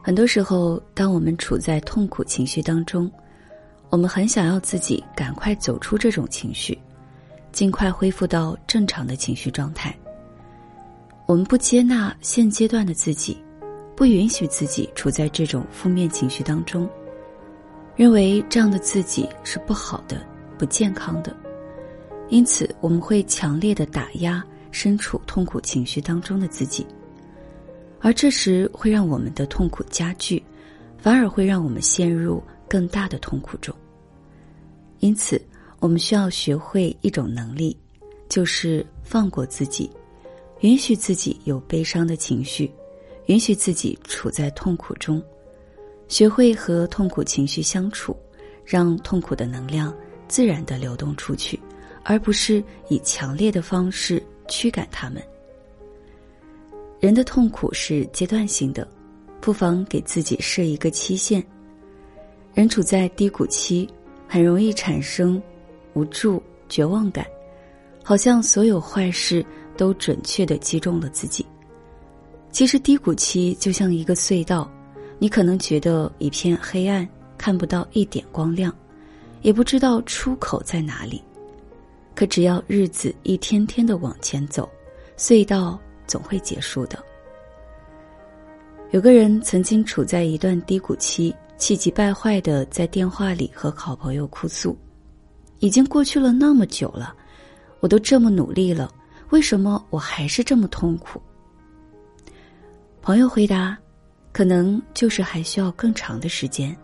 很多时候，当我们处在痛苦情绪当中，我们很想要自己赶快走出这种情绪，尽快恢复到正常的情绪状态。我们不接纳现阶段的自己，不允许自己处在这种负面情绪当中，认为这样的自己是不好的、不健康的，因此我们会强烈的打压身处痛苦情绪当中的自己。而这时会让我们的痛苦加剧，反而会让我们陷入更大的痛苦中。因此，我们需要学会一种能力，就是放过自己，允许自己有悲伤的情绪，允许自己处在痛苦中，学会和痛苦情绪相处，让痛苦的能量自然的流动出去，而不是以强烈的方式驱赶他们。人的痛苦是阶段性的，不妨给自己设一个期限。人处在低谷期，很容易产生无助、绝望感，好像所有坏事都准确的击中了自己。其实低谷期就像一个隧道，你可能觉得一片黑暗，看不到一点光亮，也不知道出口在哪里。可只要日子一天天的往前走，隧道。总会结束的。有个人曾经处在一段低谷期，气急败坏的在电话里和好朋友哭诉：“已经过去了那么久了，我都这么努力了，为什么我还是这么痛苦？”朋友回答：“可能就是还需要更长的时间，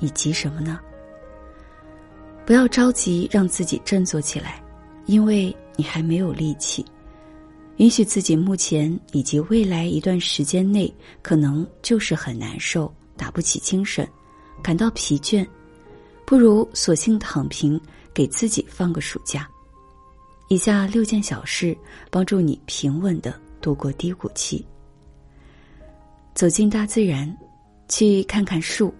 你急什么呢？不要着急让自己振作起来，因为你还没有力气。”允许自己目前以及未来一段时间内，可能就是很难受，打不起精神，感到疲倦，不如索性躺平，给自己放个暑假。以下六件小事帮助你平稳的度过低谷期。走进大自然，去看看树。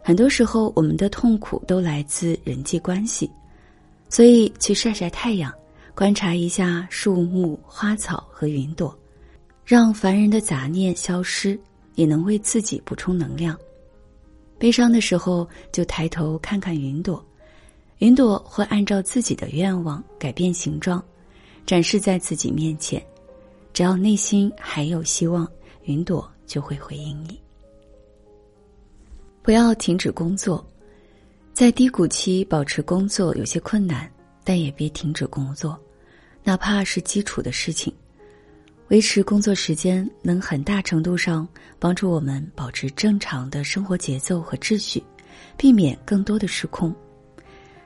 很多时候，我们的痛苦都来自人际关系，所以去晒晒太阳。观察一下树木、花草和云朵，让烦人的杂念消失，也能为自己补充能量。悲伤的时候，就抬头看看云朵，云朵会按照自己的愿望改变形状，展示在自己面前。只要内心还有希望，云朵就会回应你。不要停止工作，在低谷期保持工作有些困难，但也别停止工作。哪怕是基础的事情，维持工作时间能很大程度上帮助我们保持正常的生活节奏和秩序，避免更多的失控。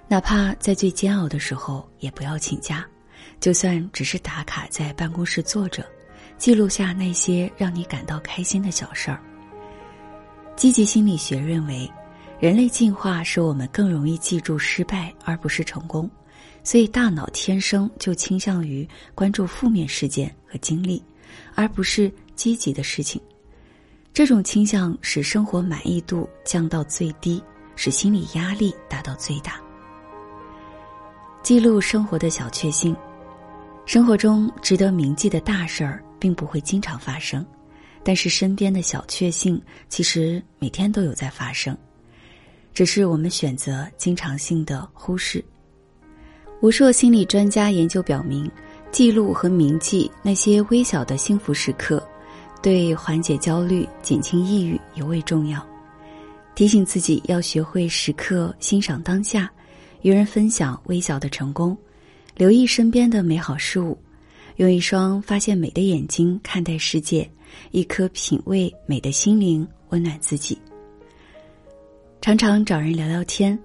哪怕在最煎熬的时候，也不要请假，就算只是打卡在办公室坐着，记录下那些让你感到开心的小事儿。积极心理学认为，人类进化使我们更容易记住失败而不是成功。所以，大脑天生就倾向于关注负面事件和经历，而不是积极的事情。这种倾向使生活满意度降到最低，使心理压力达到最大。记录生活的小确幸，生活中值得铭记的大事儿并不会经常发生，但是身边的小确幸其实每天都有在发生，只是我们选择经常性的忽视。无数心理专家研究表明，记录和铭记那些微小的幸福时刻，对缓解焦虑、减轻抑郁尤为重要。提醒自己要学会时刻欣赏当下，与人分享微小的成功，留意身边的美好事物，用一双发现美的眼睛看待世界，一颗品味美的心灵温暖自己。常常找人聊聊天。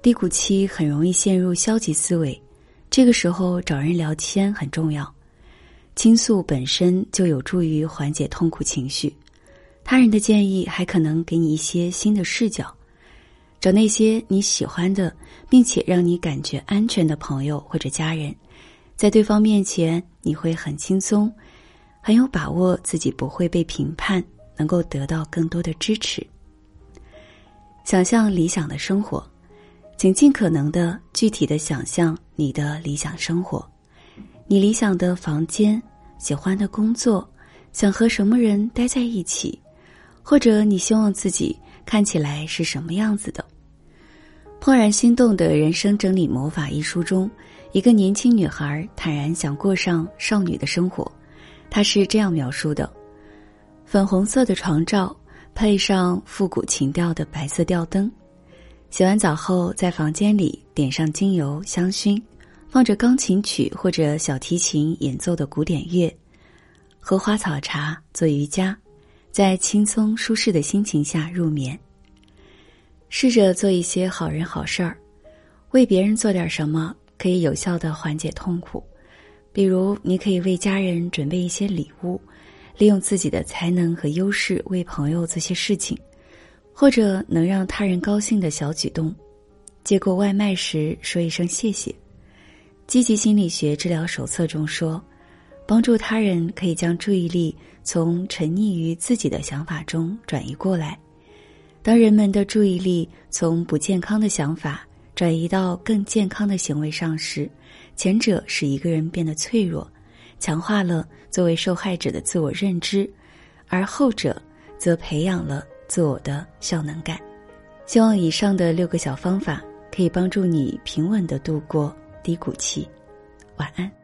低谷期很容易陷入消极思维，这个时候找人聊天很重要。倾诉本身就有助于缓解痛苦情绪，他人的建议还可能给你一些新的视角。找那些你喜欢的，并且让你感觉安全的朋友或者家人，在对方面前你会很轻松，很有把握自己不会被评判，能够得到更多的支持。想象理想的生活。请尽可能的具体的想象你的理想生活，你理想的房间、喜欢的工作、想和什么人待在一起，或者你希望自己看起来是什么样子的。《怦然心动的人生整理魔法》一书中，一个年轻女孩坦然想过上少女的生活。她是这样描述的：粉红色的床罩，配上复古情调的白色吊灯。洗完澡后，在房间里点上精油香薰，放着钢琴曲或者小提琴演奏的古典乐，喝花草茶，做瑜伽，在轻松舒适的心情下入眠。试着做一些好人好事儿，为别人做点什么，可以有效的缓解痛苦。比如，你可以为家人准备一些礼物，利用自己的才能和优势为朋友做些事情，或者能让他人高兴的小举动。接过外卖时说一声谢谢。积极心理学治疗手册中说，帮助他人可以将注意力从沉溺于自己的想法中转移过来。当人们的注意力从不健康的想法转移到更健康的行为上时，前者使一个人变得脆弱，强化了作为受害者的自我认知，而后者则培养了自我的效能感。希望以上的六个小方法可以帮助你平稳的度过低谷期。晚安。